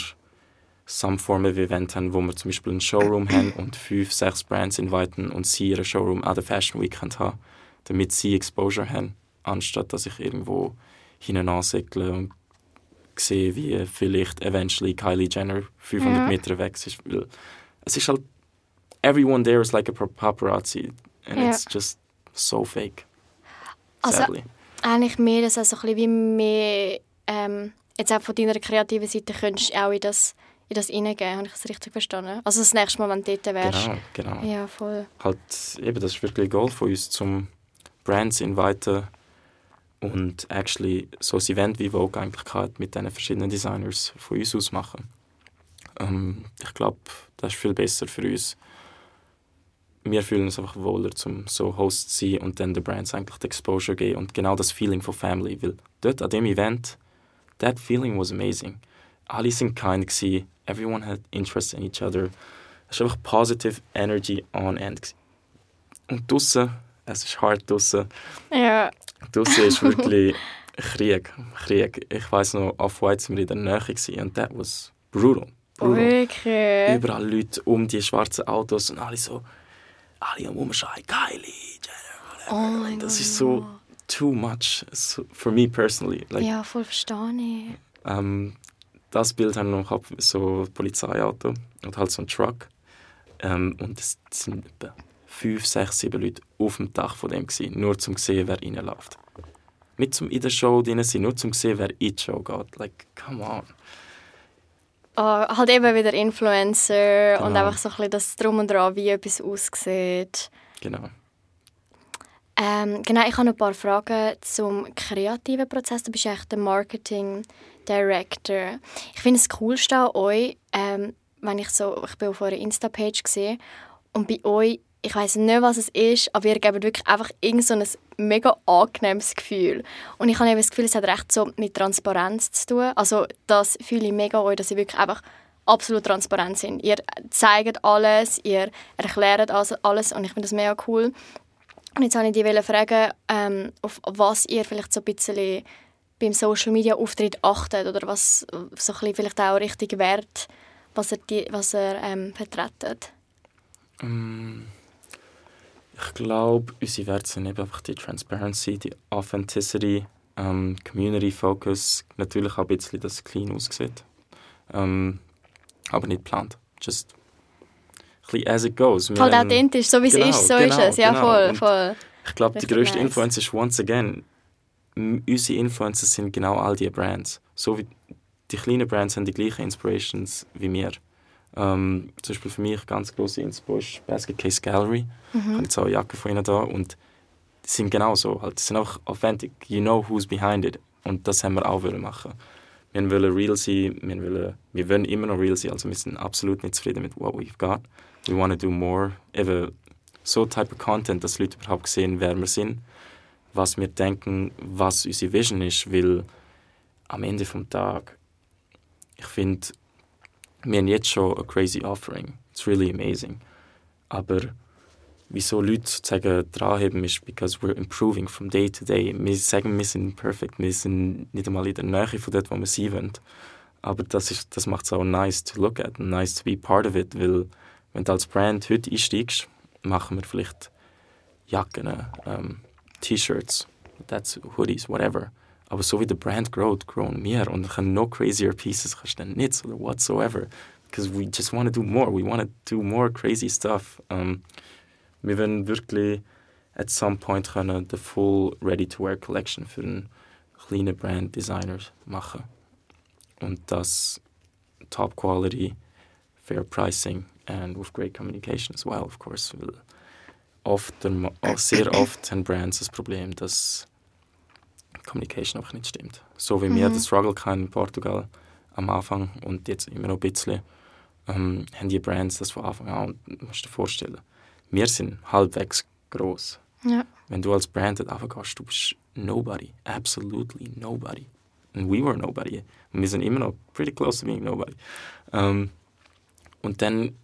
B: some Form of Event haben, wo wir zum Beispiel einen Showroom haben und fünf, sechs Brands inviten und sie ihren Showroom an der Fashion Week haben damit sie Exposure haben, anstatt dass ich irgendwo hinten ansäckle und sehe, wie vielleicht eventually Kylie Jenner 500
A: Ja.
B: Meter weg ist. Weil es ist halt, everyone there is like a paparazzi and
A: Ja.
B: it's just so fake.
A: Also,
B: Sadly.
A: Eigentlich mehr, dass also ein bisschen wie mehr, ähm, jetzt auch von deiner kreativen Seite könntest auch in das, in das reingehen. Habe ich das richtig verstanden? Also das nächste Mal, wenn du dort wärst.
B: Genau, genau.
A: Ja, voll.
B: halt, eben, das ist wirklich ein Goal von uns, zum Brands inviten und actually so ein Event wie Vogue eigentlich gehabt, mit diesen verschiedenen Designers von uns aus machen. Ähm, ich glaube, das ist viel besser für uns. Wir fühlen uns einfach wohler, zum so Host zu sein und dann den Brands eigentlich die Exposure geben und genau das Feeling von Family, weil dort an dem Event, that feeling was amazing. Alle sind kind gewesen, everyone had interest in each other. Es war einfach positive energy on end. Und draussen, es ist hart draussen.
A: Ja,
B: Draussen ist wirklich Krieg, Krieg. Ich weiß noch, auf White sind wir in der Nähe gewesen, und that was brutal. brutal.
A: Wirklich?
B: Überall Leute um die schwarzen Autos und alle so, alle am Umschreien, Kylie, Jenner,
A: Oh mein
B: Das
A: Gott.
B: ist so too much so, for me personally. Like,
A: Ja, voll verstehe ich.
B: ähm, das Bild haben wir noch gehabt, so ein Polizeiauto und halt so ein Truck. Ähm, und es sind etwa fünf, sechs, sieben Leute auf dem Dach von dem gewesen, nur zum sehen, wer reinläuft. Nicht zum in der Show drin sein, nur zum sehen, wer in die Show geht. Like, come on.
A: Oh, halt eben wieder Influencer und
B: Genau.
A: einfach so ein bisschen das Drum und Dran, wie etwas aussieht.
B: Genau.
A: Ähm, genau, ich habe ein paar Fragen zum kreativen Prozess. Du bist echt der Marketing Director. Ich finde es an euch, ähm, wenn ich so, ich bin auf eurer Insta-Page gesehen und bei euch, ich weiß nicht, was es ist, aber ihr gebt wirklich einfach irgend so ein mega angenehmes Gefühl. Und ich habe das Gefühl, es hat recht so mit Transparenz zu tun. Also das fühle ich mega euch, dass ihr wirklich einfach absolut transparent sind. Ihr zeigt alles, ihr erklärt also alles und ich finde das mega cool. Und jetzt wollte ich dich fragen, ähm, auf was ihr vielleicht so ein bisschen beim Social Media Auftritt achtet oder was so ein vielleicht auch richtig wert, was er, die, was er ähm, vertretet.
B: Ähm, ich glaube, unsere Werte sind eben einfach die Transparency, die Authenticity, ähm, Community Focus, natürlich auch ein bisschen, dass es clean aussieht. Ähm, aber nicht geplant. Just bisschen as it goes. Wir haben-
A: authentisch, so wie es
B: Genau,
A: ist, so
B: genau,
A: ist es. Ja,
B: genau.
A: voll,
B: Und
A: voll.
B: Ich glaube, die grösste
A: nice.
B: Influence ist once again, unsere Influencer sind genau all diese Brands. So wie die kleinen Brands haben die gleichen Inspirations wie wir. Ähm, zum Beispiel für mich ganz große Inspo ist Basket Case Gallery. Ich habe jetzt auch eine Jacke von ihnen da und die sind genau so. Halt, die sind auch authentic. You know who's behind it. Und das haben wir auch wollen machen. Wir wollen real sein, wir wollen, wir wollen immer noch real sein. Also wir sind absolut nicht zufrieden mit what we've got. We want to do more. Eben so Type of Content, dass Leute überhaupt sehen, wer wir sind, was wir denken, was unsere Vision ist, weil am Ende vom Tag, ich finde, wir haben jetzt schon a crazy offering. It's really amazing. Aber wieso Leute sozusagen dranheben, ist, because we're improving from day to day. Wir sagen, wir sind perfect, wir sind nicht einmal in der Nähe von dort, wo wir sein wollen. Aber das, das macht es auch nice to look at nice to be part of it, weil wenn du als Brand heute einsteigst, machen wir vielleicht Jacken, ähm, T-Shirts, that's Hoodies, whatever. Aber so wie der Brand growt, grown wir und können no crazier pieces kannst du dann nicht oder whatsoever. Because we just want to do more, we want to do more crazy stuff. Um, wir wollen wirklich at some point können the full ready-to-wear collection für einen kleinen Brand Designer machen. Und das top quality, fair pricing and with great communication as well, of course. Weil oft, sehr oft haben Brands das Problem, dass Communication einfach nicht stimmt. So wie wir
A: Mhm.
B: den Struggle hatten in Portugal am Anfang und jetzt immer noch ein bisschen, ähm, haben die Brands das von Anfang an. Und du musst dir vorstellen, wir sind halbwegs groß.
A: Ja.
B: Wenn du als Brand dort runtergehst, du bist nobody. Absolutely nobody. And we were nobody. Und wir sind immer noch pretty close to being nobody. Ähm, und dann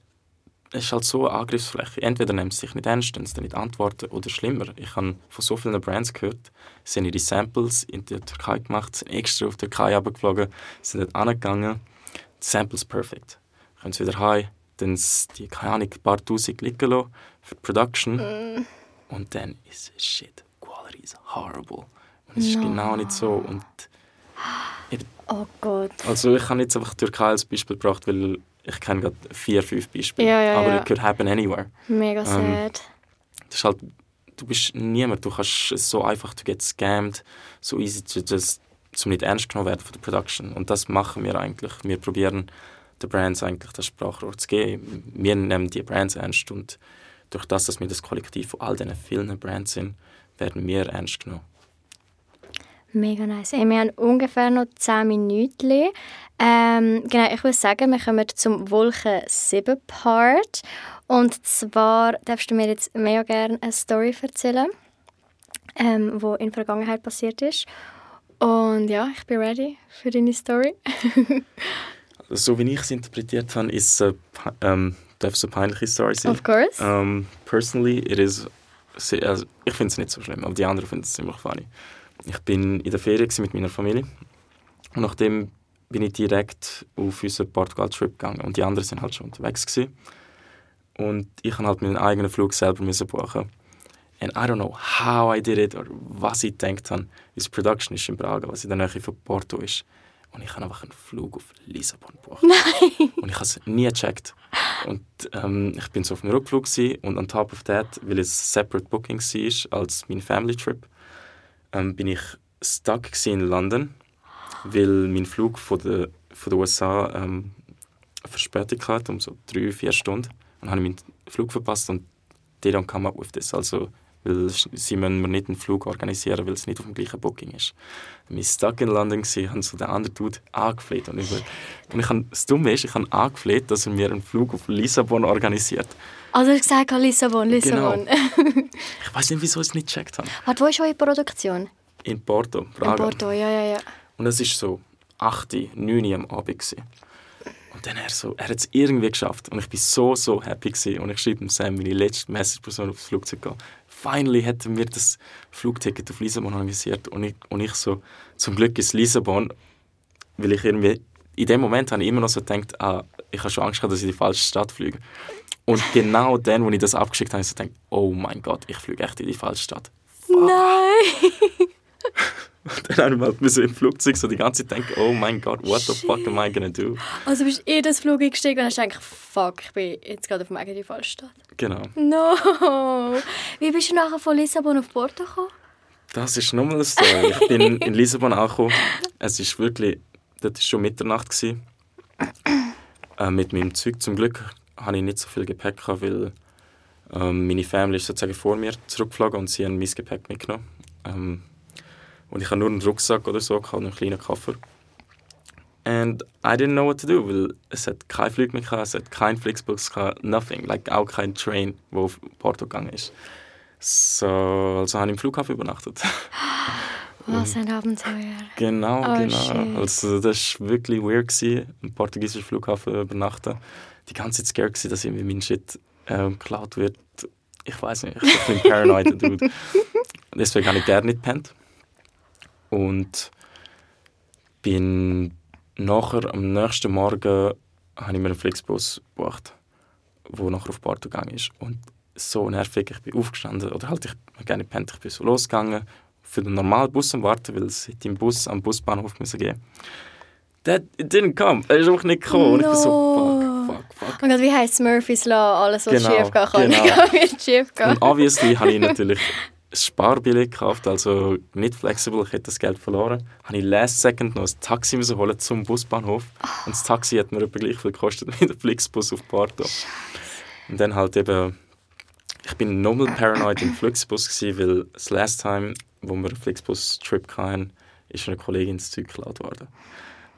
B: ist halt so eine Angriffsfläche. Entweder nehmen sie dich nicht ernst, wenn sie nicht antworten, oder schlimmer. Ich habe von so vielen Brands gehört, sie haben ihre Samples in der Türkei gemacht, sind extra auf die Türkei runtergeflogen, sind dort angegangen. Die Samples perfect. Können sie wieder heim, dann die, keine Ahnung, ein paar Tausend liegen lassen für die Production. Und dann ist es shit. Quality is horrible. Und es ist
A: No.
B: genau nicht so. Und
A: Oh Gott.
B: also ich habe jetzt einfach die Türkei als Beispiel gebracht, weil ich kenne gerade vier, fünf Beispiele.
A: Ja, ja,
B: Aber
A: ja.
B: it could happen anywhere.
A: Mega
B: Ähm,
A: sad.
B: Das ist halt, du bist niemand, du kannst es so einfach to get scammed, so easy to just, zum nicht ernst genommen werden von der Production. Und das machen wir eigentlich. Wir probieren den Brands eigentlich das Sprachrohr zu geben. Wir nehmen die Brands ernst und durch das, dass wir das Kollektiv von all diesen vielen Brands sind, werden wir ernst genommen.
A: Mega nice. Wir haben ungefähr noch 10 Minuten. Ähm, genau, ich würde sagen, wir kommen zum Wolke 7 Part. Und zwar darfst du mir jetzt mega gerne eine Story erzählen, ähm, die in der Vergangenheit passiert ist. Und ja, ich bin ready für deine Story.
B: So wie ich es interpretiert habe, ist es eine, pe- ähm, darf es eine peinliche Story sein.
A: Of course.
B: Um, personally, it is. Also, ich finde es nicht so schlimm, aber die anderen finden es ziemlich funny. Ich bin in der Ferien mit meiner Familie und nachdem bin ich direkt auf unseren Portugal-Trip gegangen und die anderen sind halt schon unterwegs gewesen. und ich kann halt meinen eigenen Flug selber müssen buchen. And I don't know how I did it oder was ich gedacht habe. Unsere Production ist in Braga, was in der Nähe von Porto ist. Und ich habe einfach einen Flug auf Lissabon gebucht.
A: Nein!
B: Und ich habe es nie gecheckt. Und ähm, ich bin so auf einem Rückflug gewesen, und on top of that, weil es separate booking war als mein Family Trip, ähm, bin ich stuck in London, weil mein Flug von den von der USA ähm, Verspätung hatte, um so drei, vier Stunden. Und dann habe ich meinen Flug verpasst und they don't come with this. Also weil sie müssen mir nicht einen Flug organisieren, weil es nicht auf dem gleichen Booking ist. Dann war ich stuck in London, habe so den anderen Dude angefleht. Und, ich, und ich habe, das Dumme ist, ich habe angefleht, dass er mir einen Flug auf Lissabon organisiert.
A: Also ich gesagt, Lissabon, Lissabon.
B: Genau. ich weiß nicht, wieso ich es nicht gecheckt habe.
A: Warte, wo ist eure Produktion?
B: In Porto, Braga.
A: In Porto, ja, ja, ja.
B: Und es war so 8, 9 Uhr am Abend. Gewesen. Und dann er so, er hat es irgendwie geschafft. Und ich war so, so happy. Gewesen. Und ich schreibe ihm Sam, meine letzte Message-Person aufs Flugzeug gehen finally hätten wir das Flugticket auf Lissabon organisiert und ich, und ich so, zum Glück ist Lissabon, weil ich irgendwie, in dem Moment habe ich immer noch so gedacht, ah, ich habe schon Angst gehabt, dass ich in die falsche Stadt fliege. Und genau dann, als ich das abgeschickt habe, habe ich gedacht, oh mein Gott, ich fliege echt in die falsche Stadt.
A: Fuck. Nein!
B: dann habe ich halt im Flugzeug so die ganze Zeit denken, oh mein Gott, what the fuck am I gonna do?
A: Also bist du in das Flugzeug gestiegen und hast gedacht, fuck, ich bin jetzt gerade auf dem Weg in die falsche Stadt.
B: Genau.
A: No! Wie bist du nachher von Lissabon auf Porto gekommen?
B: Das ist nochmal eine Story. Ich bin in Lissabon angekommen. Es ist wirklich, das war schon Mitternacht. Gewesen. Äh, mit meinem Zeug zum Glück hatte ich nicht so viel Gepäck, weil ähm, meine Family ist sozusagen vor mir zurückgeflogen und sie haben mein Gepäck mitgenommen. Ähm, und ich hatte nur einen Rucksack oder so, und einen kleinen Koffer. And I didn't know what to do, weil es hat kein Flug mehr gehabt, es hat kein Flixbus gehabt, nothing. Like, auch kein Train, der auf Porto gegangen ist. So, also habe ich im Flughafen übernachtet.
A: Was ein Abenteuer.
B: Genau,
A: oh,
B: genau.
A: Shit.
B: Also das war wirklich weird, gewesen, im portugiesischen Flughafen übernachten. Die ganze Zeit scared, gewesen, dass irgendwie mein Shit äh, geklaut wird. Ich weiß nicht, ich bin paranoid, Dude. Deswegen habe ich gerne nicht gepennt. Und bin nachher, am nächsten Morgen, habe ich mir einen Flixbus gebucht, der nachher auf Porto gegangen ist. Und so nervig, ich bin aufgestanden, oder halt, ich habe gerne gepennt, ich bin so losgegangen, für den normalen Bus am Warten, weil es hätte im Bus am Busbahnhof müssen gehen That didn't come. Er ist einfach nicht gekommen. Und ich bin so, fuck, fuck, fuck.
A: Gott, wie heisst Murphy's Law? Alles, was
B: Genau,
A: schief gehen kann,
B: genau.
A: wird schief gehen.
B: Und obviously habe ich natürlich ein Sparbillett gekauft, also nicht flexibel, ich hätte das Geld verloren. Habe ich last second noch ein Taxi müssen holen zum Busbahnhof. Und das Taxi hat mir etwa gleich viel gekostet wie der Flixbus auf Porto. Und dann halt eben, ich bin nochmal paranoid im Flixbus gewesen, weil das last time, wo wir einen Flixbus-Trip hatten, ist eine Kollegin ins Zeug geklaut worden.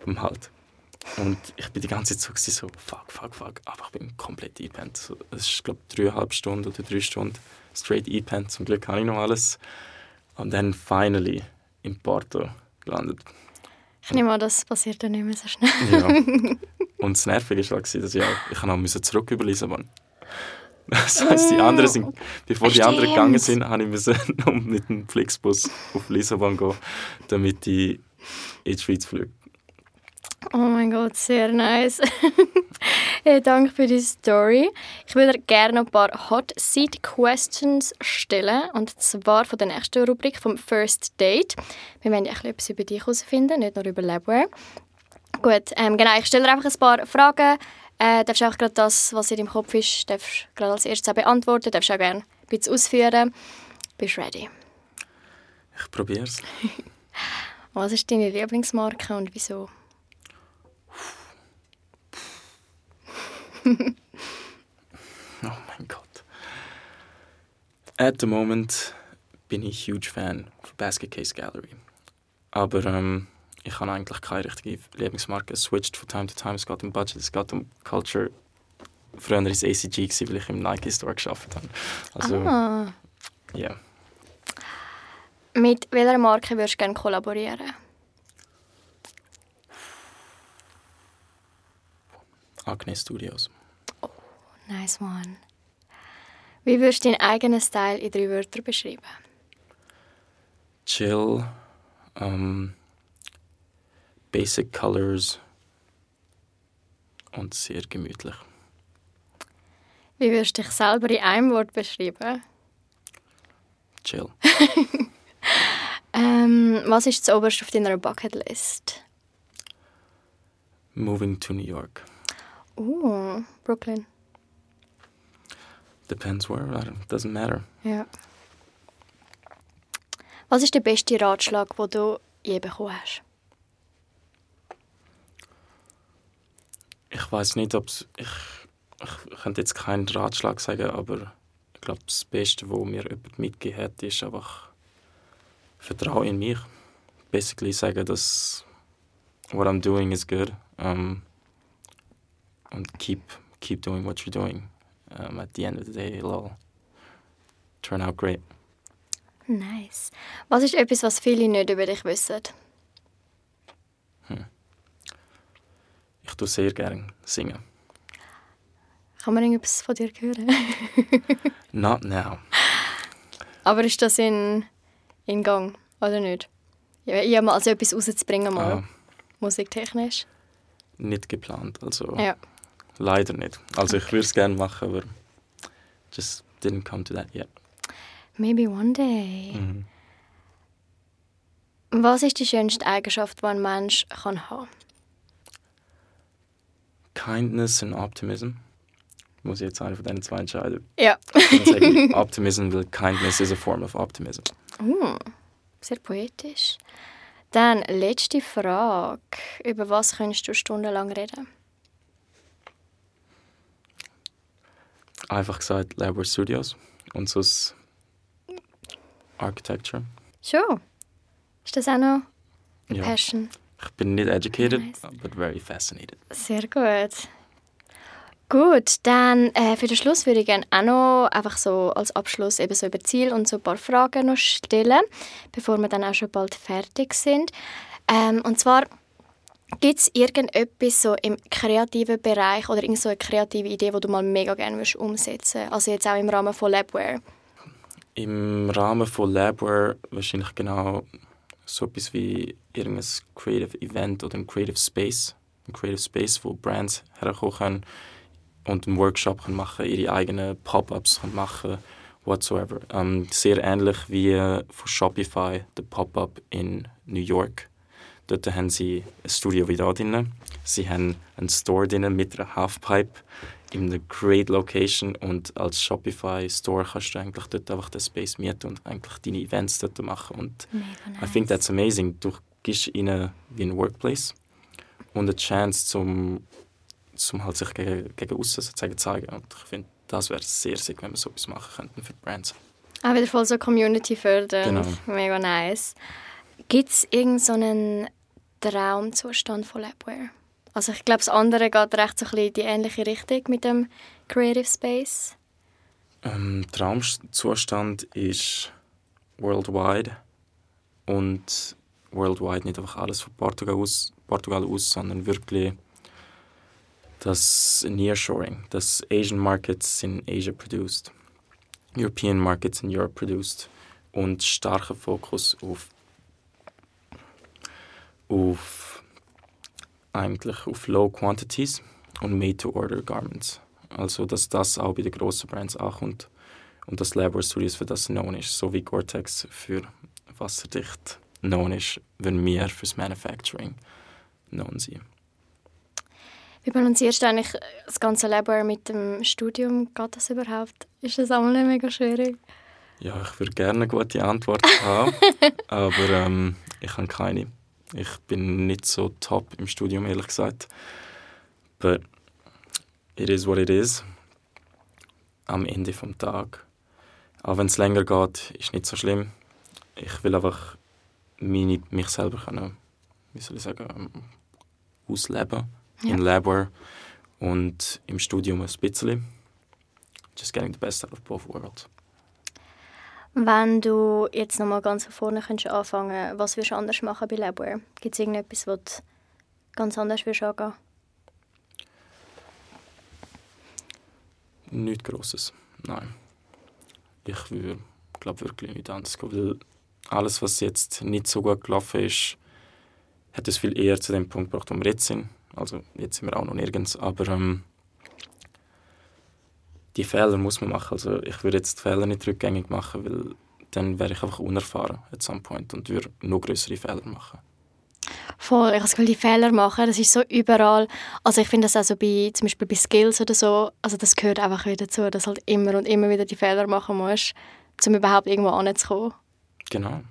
B: Vom Halt. Und ich bin die ganze Zeit so, so fuck, fuck, fuck. Aber ich bin komplett eingepennt. So, Es ist, glaube ich, dreieinhalb Stunden oder drei Stunden straight eingepennt. Zum Glück habe ich noch alles. Und dann finally in Porto gelandet.
A: Ich nehme an, das passiert dann nicht mehr so schnell.
B: Ja. Und das Nervige war, dass ich, auch, ich auch zurück über Lissabon. Das heisst, die anderen sind, bevor die anderen
A: Stimmt.
B: gegangen sind, habe ich müssen mit dem Flixbus auf Lissabon gehen, damit ich in die Schweiz fliege.
A: Oh mein Gott, sehr nice. hey, danke für die Story. Ich würde dir gerne noch ein paar Hot Seat Questions stellen. Und zwar von der nächsten Rubrik vom First Date. Wir wollen ja etwas über dich herausfinden, nicht nur über Labware. Gut, ähm, genau, ich stelle einfach ein paar Fragen. Äh, darfst auch gerade das, was in deinem Kopf ist, darfst gerade als erstes beantworten. Darfst auch gerne ein bisschen ausführen. Bist du ready?
B: Ich probiere es.
A: Was ist deine Lieblingsmarke und wieso?
B: Oh mein Gott. At the moment bin ich huge Fan von Basket Case Gallery. Aber ähm, ich habe eigentlich keine richtige Lieblingsmarke. Es switcht von Time to Time. Es geht um Budget, es geht um Culture. Früher war es ACG, weil ich im Nike Store gearbeitet habe. Also,
A: Ah.
B: ja.
A: Mit welcher Marke würdest du gerne kollaborieren?
B: Agnes Studios.
A: Nice one. Wie würdest du deinen eigenen Style in drei Wörtern beschreiben?
B: Chill, Ähm, basic Colors und sehr gemütlich.
A: Wie würdest du dich selber in einem Wort beschreiben?
B: Chill.
A: ähm, was ist das oberste auf deiner Bucketlist?
B: Moving to New York.
A: Uh, Brooklyn.
B: Depends where. It doesn't matter.
A: Ja. Was ist der beste Ratschlag, den du je bekommen hast?
B: Ich weiß nicht, ob ich, ich könnte jetzt keinen Ratschlag sagen, aber ich glaube, das Beste, was mir jemand mitgegeben hat, ist einfach Vertrauen in mich. Basically sagen, dass what I'm doing is good. Um, and keep keep doing what you're doing. Um, at the end of the day, it'll turn out great.
A: Nice. Was ist etwas, was viele nicht über dich wissen?
B: Hm. Ich tue sehr gerne singen.
A: Kann man irgendwas von dir hören?
B: Not now.
A: Aber ist das in, in Gang, oder nicht? Ja, mal also etwas rauszubringen, mal, ah. musiktechnisch?
B: Nicht geplant, also
A: ja.
B: Leider nicht. Also ich würde es gerne machen, aber just didn't come to that yet.
A: Maybe one day. Mhm. Was ist die schönste Eigenschaft, die ein Mensch kann haben
B: Kindness and Optimism. Muss ich jetzt eine von diesen zwei entscheiden?
A: Ja.
B: Optimism, weil Kindness is a form of optimism.
A: Uh, sehr poetisch. Dann letzte Frage. Über was könntest du stundenlang reden?
B: Einfach gesagt, Labor Studios und so Architecture.
A: Schon? Ist das auch noch
B: ja.
A: Passion?
B: Ich bin nicht educated, nice. but very fascinated.
A: Sehr gut. Gut, dann äh, für den Schluss würde ich gerne auch noch einfach so als Abschluss eben so über Ziel und so ein paar Fragen noch stellen, bevor wir dann auch schon bald fertig sind. Ähm, und zwar gibt es irgendetwas so im kreativen Bereich oder irgend so eine kreative Idee, die du mal mega gerne umsetzen würdest? Also jetzt auch im Rahmen von Labware?
B: Im Rahmen von Labware wahrscheinlich genau so etwas wie irgendein Creative Event oder ein Creative Space. Ein Creative Space, wo Brands herkommen können und einen Workshop können machen ihre eigenen Pop-ups machen whatsoever. Ähm, sehr ähnlich wie von Shopify, der Pop-up in New York. Dort haben sie ein Studio wie da drin. Sie haben einen Store drin mit einer Halfpipe in einer great Location und als Shopify Store kannst du eigentlich dort einfach den Space mieten und eigentlich deine Events dort machen und
A: nice.
B: I think that's amazing. Du gibst ihnen wie ein Workplace und eine Chance zum um halt sich gegen, gegen aussen sozusagen zu zeigen. Und ich finde, das wäre sehr sick, wenn wir so etwas machen könnten für die Brands.
A: Auch wieder voll so Community fördern.
B: Genau.
A: Mega nice. Gibt es irgendeinen so Traumzustand von Labware? Also ich glaube, das andere geht recht so ein bisschen in die ähnliche Richtung mit dem Creative Space.
B: Ähm, Traumzustand ist worldwide und worldwide nicht einfach alles von Portugal aus, Portugal aus sondern wirklich das Nearshoring, dass Asian Markets in Asia produced, European Markets in Europe produced und starker Fokus auf, auf eigentlich auf Low Quantities und Made-to-Order Garments. Also dass das auch bei den grossen Brands ankommt und dass Labor Studios für das known ist, so wie Gore-Tex für wasserdicht known ist, wenn wir fürs Manufacturing known sind.
A: Wie balancierst du eigentlich das ganze Leben mit dem Studium? Geht das überhaupt? Ist das auch nicht mega schwierig?
B: Ja, ich würde gerne eine gute Antwort haben, aber ähm, ich habe keine. Ich bin nicht so top im Studium, ehrlich gesagt. But it is what it is. Am Ende des Tages. Auch wenn es länger geht, ist nicht so schlimm. Ich will einfach meine, mich selber können, wie soll ich sagen, ähm, ausleben ja. in Labware und im Studium ein bisschen. Just getting the best out of both worlds.
A: Wenn du jetzt nochmal ganz vorne könntest anfangen was würdest du anders machen bei Labware? Gibt es irgendetwas, was du ganz anders würdest angehen
B: Nichts Grosses, nein. Ich würde, glaube wirklich nicht anders gehen, weil alles, was jetzt nicht so gut gelaufen ist, hat es viel eher zu dem Punkt gebracht, wo wir jetzt sind. Also jetzt sind wir auch noch nirgends, aber ähm, die Fehler muss man machen. Also ich würde jetzt die Fehler nicht rückgängig machen, weil dann wäre ich einfach unerfahren at some point und würde noch größere Fehler machen.
A: Voll, ich habe das Gefühl, die Fehler machen, das ist so überall. Also ich finde das auch so bei, zum Beispiel bei Skills oder so, also das gehört einfach wieder dazu, dass halt immer und immer wieder die Fehler machen musst, um überhaupt irgendwo anzukommen.
B: Genau.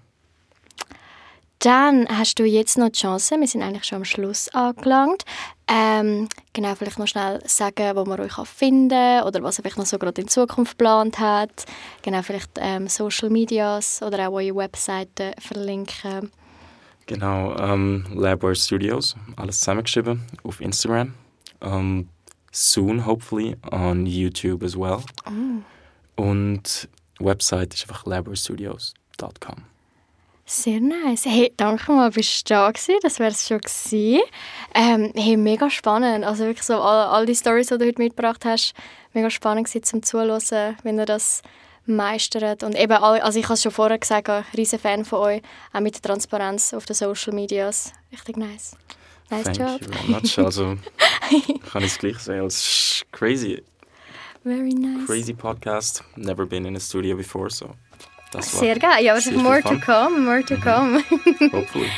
A: Dann hast du jetzt noch die Chance, wir sind eigentlich schon am Schluss angelangt, ähm, genau, vielleicht noch schnell sagen, wo man euch finden kann oder was ihr vielleicht noch so gerade in Zukunft geplant hat. Genau, vielleicht ähm, Social Medias oder auch eure Webseite verlinken.
B: Genau, ähm, Labware Studios, alles zusammengeschrieben auf Instagram. Um, ähm, soon, hopefully, on YouTube as well. Oh. Und Website ist einfach labwarestudios.com.
A: Sehr nice. Hey, danke mal, bist du da gewesen. Das wäre es schon gewesen. Ähm, hey, mega spannend. Also wirklich so all, all die Stories, die du heute mitgebracht hast, mega spannend gewesen zum Zuhören, wenn du das meistert. Und eben, all, also ich habe es schon vorher gesagt, ein riesen Fan von euch, auch mit der Transparenz auf den Social Medias. Richtig nice. Nice
B: Thank
A: job.
B: you very much. Also, kann ich es gleich sagen. Es ist crazy.
A: Very nice.
B: Crazy podcast. Never been in a studio before, so...
A: Sehr geil. Ja, aber more to come, more to come.
B: Hopefully.